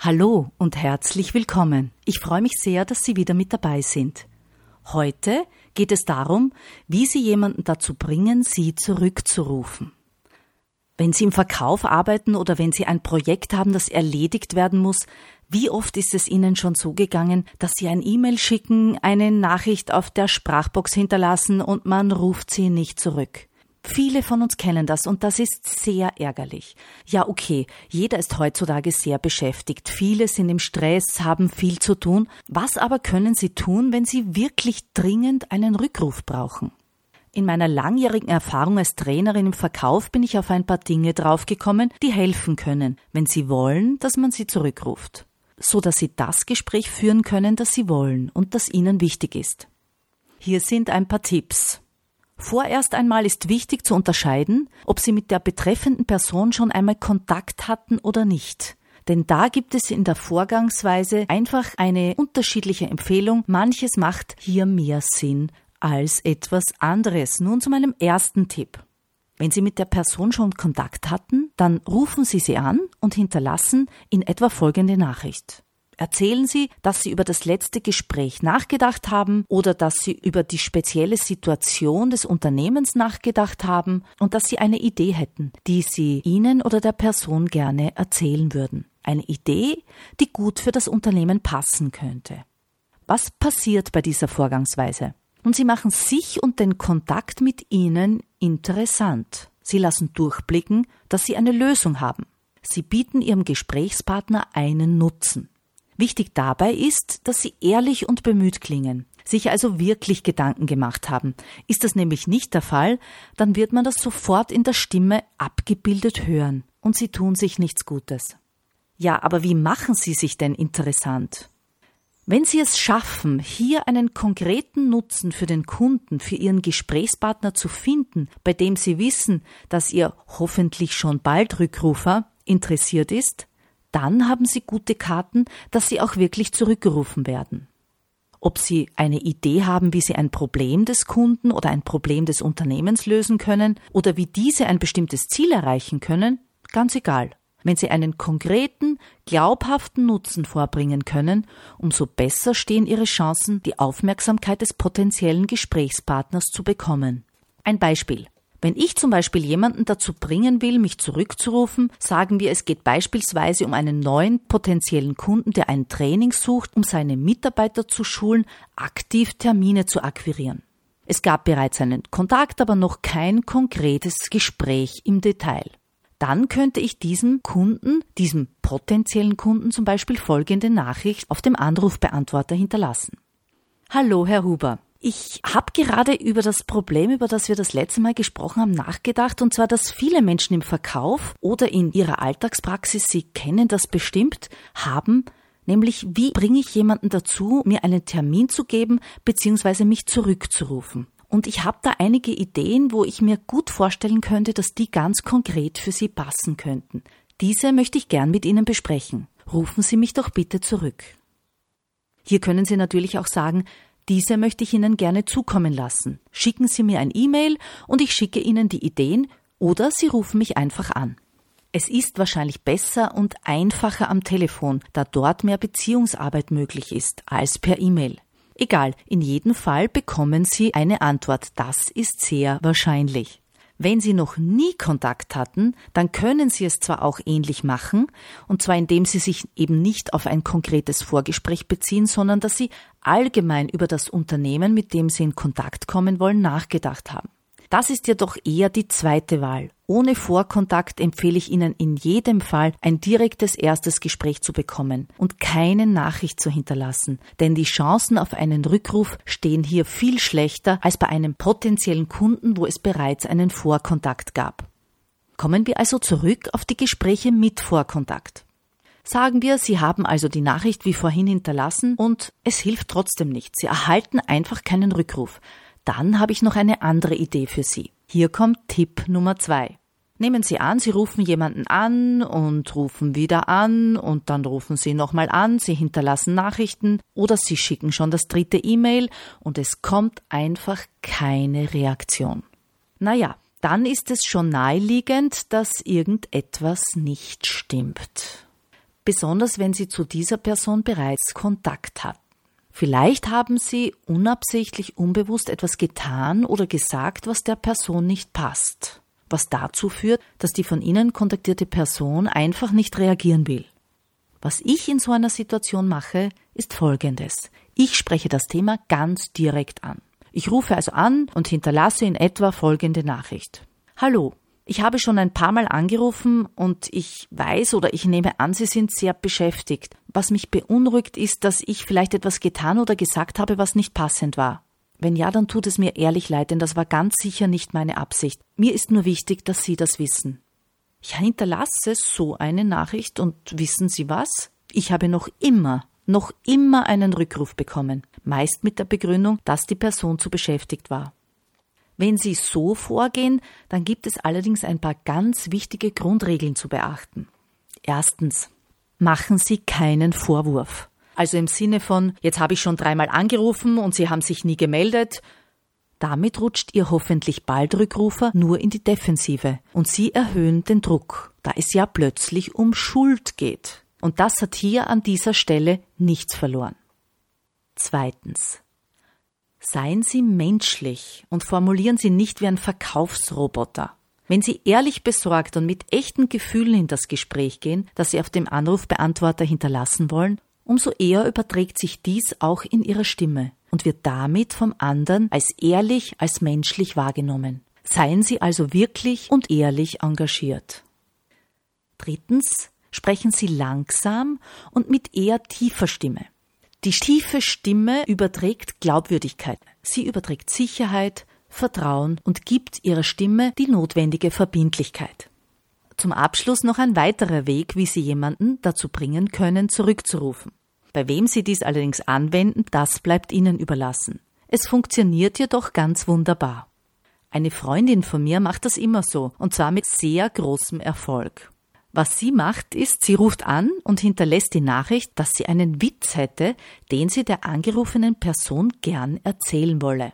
Hallo und herzlich willkommen. Ich freue mich sehr, dass Sie wieder mit dabei sind. Heute geht es darum, wie Sie jemanden dazu bringen, Sie zurückzurufen. Wenn Sie im Verkauf arbeiten oder wenn Sie ein Projekt haben, das erledigt werden muss, wie oft ist es Ihnen schon so gegangen, dass Sie ein E-Mail schicken, eine Nachricht auf der Sprachbox hinterlassen und man ruft Sie nicht zurück? Viele von uns kennen das und das ist sehr ärgerlich. Ja, okay, jeder ist heutzutage sehr beschäftigt. Viele sind im Stress, haben viel zu tun. Was aber können sie tun, wenn sie wirklich dringend einen Rückruf brauchen? In meiner langjährigen Erfahrung als Trainerin im Verkauf bin ich auf ein paar Dinge draufgekommen, die helfen können, wenn sie wollen, dass man sie zurückruft. So dass sie das Gespräch führen können, das sie wollen und das ihnen wichtig ist. Hier sind ein paar Tipps. Vorerst einmal ist wichtig zu unterscheiden, ob Sie mit der betreffenden Person schon einmal Kontakt hatten oder nicht. Denn da gibt es in der Vorgangsweise einfach eine unterschiedliche Empfehlung. Manches macht hier mehr Sinn als etwas anderes. Nun zu meinem ersten Tipp. Wenn Sie mit der Person schon Kontakt hatten, dann rufen Sie sie an und hinterlassen in etwa folgende Nachricht. Erzählen Sie, dass Sie über das letzte Gespräch nachgedacht haben oder dass Sie über die spezielle Situation des Unternehmens nachgedacht haben und dass Sie eine Idee hätten, die Sie Ihnen oder der Person gerne erzählen würden. Eine Idee, die gut für das Unternehmen passen könnte. Was passiert bei dieser Vorgangsweise? Und Sie machen sich und den Kontakt mit Ihnen interessant. Sie lassen durchblicken, dass Sie eine Lösung haben. Sie bieten Ihrem Gesprächspartner einen Nutzen. Wichtig dabei ist, dass sie ehrlich und bemüht klingen, sich also wirklich Gedanken gemacht haben. Ist das nämlich nicht der Fall, dann wird man das sofort in der Stimme abgebildet hören und sie tun sich nichts Gutes. Ja, aber wie machen sie sich denn interessant? Wenn Sie es schaffen, hier einen konkreten Nutzen für den Kunden, für Ihren Gesprächspartner zu finden, bei dem Sie wissen, dass Ihr hoffentlich schon bald Rückrufer interessiert ist, dann haben Sie gute Karten, dass Sie auch wirklich zurückgerufen werden. Ob Sie eine Idee haben, wie Sie ein Problem des Kunden oder ein Problem des Unternehmens lösen können oder wie diese ein bestimmtes Ziel erreichen können, ganz egal. Wenn Sie einen konkreten, glaubhaften Nutzen vorbringen können, umso besser stehen Ihre Chancen, die Aufmerksamkeit des potenziellen Gesprächspartners zu bekommen. Ein Beispiel. Wenn ich zum Beispiel jemanden dazu bringen will, mich zurückzurufen, sagen wir, es geht beispielsweise um einen neuen potenziellen Kunden, der ein Training sucht, um seine Mitarbeiter zu schulen, aktiv Termine zu akquirieren. Es gab bereits einen Kontakt, aber noch kein konkretes Gespräch im Detail. Dann könnte ich diesem Kunden, diesem potenziellen Kunden zum Beispiel folgende Nachricht auf dem Anrufbeantworter hinterlassen. Hallo, Herr Huber. Ich habe gerade über das Problem, über das wir das letzte Mal gesprochen haben, nachgedacht, und zwar, dass viele Menschen im Verkauf oder in ihrer Alltagspraxis, Sie kennen das bestimmt, haben, nämlich wie bringe ich jemanden dazu, mir einen Termin zu geben bzw. mich zurückzurufen. Und ich habe da einige Ideen, wo ich mir gut vorstellen könnte, dass die ganz konkret für Sie passen könnten. Diese möchte ich gern mit Ihnen besprechen. Rufen Sie mich doch bitte zurück. Hier können Sie natürlich auch sagen, diese möchte ich Ihnen gerne zukommen lassen. Schicken Sie mir ein E-Mail und ich schicke Ihnen die Ideen oder Sie rufen mich einfach an. Es ist wahrscheinlich besser und einfacher am Telefon, da dort mehr Beziehungsarbeit möglich ist als per E-Mail. Egal, in jedem Fall bekommen Sie eine Antwort. Das ist sehr wahrscheinlich. Wenn Sie noch nie Kontakt hatten, dann können Sie es zwar auch ähnlich machen, und zwar indem Sie sich eben nicht auf ein konkretes Vorgespräch beziehen, sondern dass Sie allgemein über das Unternehmen, mit dem Sie in Kontakt kommen wollen, nachgedacht haben. Das ist jedoch eher die zweite Wahl. Ohne Vorkontakt empfehle ich Ihnen in jedem Fall ein direktes erstes Gespräch zu bekommen und keine Nachricht zu hinterlassen, denn die Chancen auf einen Rückruf stehen hier viel schlechter als bei einem potenziellen Kunden, wo es bereits einen Vorkontakt gab. Kommen wir also zurück auf die Gespräche mit Vorkontakt. Sagen wir, Sie haben also die Nachricht wie vorhin hinterlassen und es hilft trotzdem nicht. Sie erhalten einfach keinen Rückruf. Dann habe ich noch eine andere Idee für Sie. Hier kommt Tipp Nummer zwei. Nehmen Sie an, Sie rufen jemanden an und rufen wieder an und dann rufen Sie nochmal an, Sie hinterlassen Nachrichten oder Sie schicken schon das dritte E-Mail und es kommt einfach keine Reaktion. Naja, dann ist es schon naheliegend, dass irgendetwas nicht stimmt. Besonders wenn Sie zu dieser Person bereits Kontakt hatten. Vielleicht haben Sie unabsichtlich, unbewusst etwas getan oder gesagt, was der Person nicht passt was dazu führt, dass die von Ihnen kontaktierte Person einfach nicht reagieren will. Was ich in so einer Situation mache, ist Folgendes. Ich spreche das Thema ganz direkt an. Ich rufe also an und hinterlasse in etwa folgende Nachricht. Hallo, ich habe schon ein paar Mal angerufen und ich weiß oder ich nehme an, Sie sind sehr beschäftigt. Was mich beunruhigt ist, dass ich vielleicht etwas getan oder gesagt habe, was nicht passend war. Wenn ja, dann tut es mir ehrlich leid, denn das war ganz sicher nicht meine Absicht. Mir ist nur wichtig, dass Sie das wissen. Ich hinterlasse so eine Nachricht und wissen Sie was? Ich habe noch immer, noch immer einen Rückruf bekommen, meist mit der Begründung, dass die Person zu beschäftigt war. Wenn Sie so vorgehen, dann gibt es allerdings ein paar ganz wichtige Grundregeln zu beachten. Erstens. Machen Sie keinen Vorwurf. Also im Sinne von, jetzt habe ich schon dreimal angerufen und Sie haben sich nie gemeldet. Damit rutscht Ihr hoffentlich bald Rückrufer nur in die Defensive und Sie erhöhen den Druck, da es ja plötzlich um Schuld geht. Und das hat hier an dieser Stelle nichts verloren. Zweitens. Seien Sie menschlich und formulieren Sie nicht wie ein Verkaufsroboter. Wenn Sie ehrlich besorgt und mit echten Gefühlen in das Gespräch gehen, das Sie auf dem Anrufbeantworter hinterlassen wollen, umso eher überträgt sich dies auch in ihrer Stimme und wird damit vom anderen als ehrlich, als menschlich wahrgenommen. Seien Sie also wirklich und ehrlich engagiert. Drittens sprechen Sie langsam und mit eher tiefer Stimme. Die tiefe Stimme überträgt Glaubwürdigkeit. Sie überträgt Sicherheit, Vertrauen und gibt ihrer Stimme die notwendige Verbindlichkeit. Zum Abschluss noch ein weiterer Weg, wie Sie jemanden dazu bringen können, zurückzurufen. Bei wem Sie dies allerdings anwenden, das bleibt Ihnen überlassen. Es funktioniert jedoch ganz wunderbar. Eine Freundin von mir macht das immer so, und zwar mit sehr großem Erfolg. Was sie macht, ist, sie ruft an und hinterlässt die Nachricht, dass sie einen Witz hätte, den sie der angerufenen Person gern erzählen wolle.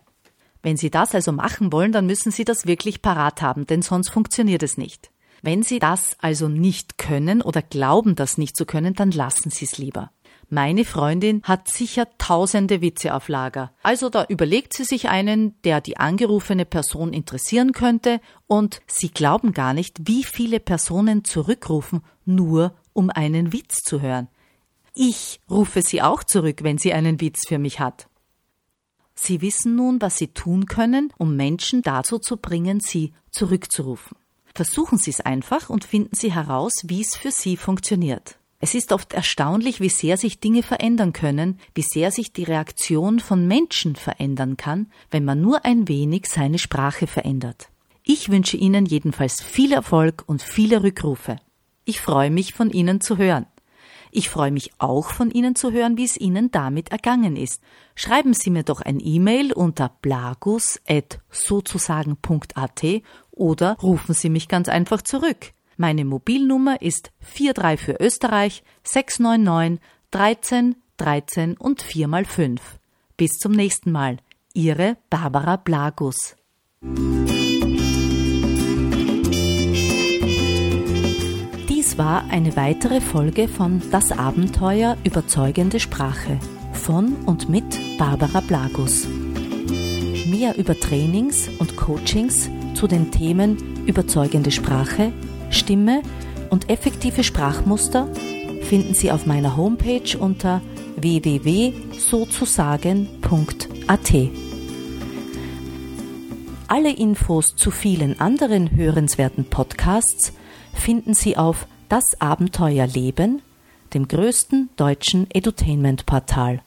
Wenn Sie das also machen wollen, dann müssen Sie das wirklich parat haben, denn sonst funktioniert es nicht. Wenn Sie das also nicht können oder glauben, das nicht zu können, dann lassen Sie es lieber. Meine Freundin hat sicher tausende Witze auf Lager. Also da überlegt sie sich einen, der die angerufene Person interessieren könnte, und sie glauben gar nicht, wie viele Personen zurückrufen, nur um einen Witz zu hören. Ich rufe sie auch zurück, wenn sie einen Witz für mich hat. Sie wissen nun, was Sie tun können, um Menschen dazu zu bringen, Sie zurückzurufen. Versuchen Sie es einfach und finden Sie heraus, wie es für Sie funktioniert. Es ist oft erstaunlich, wie sehr sich Dinge verändern können, wie sehr sich die Reaktion von Menschen verändern kann, wenn man nur ein wenig seine Sprache verändert. Ich wünsche Ihnen jedenfalls viel Erfolg und viele Rückrufe. Ich freue mich, von Ihnen zu hören. Ich freue mich auch von Ihnen zu hören, wie es Ihnen damit ergangen ist. Schreiben Sie mir doch ein E-Mail unter blagus.sozusagen.at oder rufen Sie mich ganz einfach zurück. Meine Mobilnummer ist 43 für Österreich 699 13 13 und 4 mal 5. Bis zum nächsten Mal. Ihre Barbara Blagus. Dies war eine weitere Folge von Das Abenteuer überzeugende Sprache von und mit Barbara Blagus. Mehr über Trainings und Coachings zu den Themen überzeugende Sprache, Stimme und effektive Sprachmuster finden Sie auf meiner Homepage unter www.sozusagen.at. Alle Infos zu vielen anderen hörenswerten Podcasts finden Sie auf Das Abenteuer Leben, dem größten deutschen Edutainment-Portal.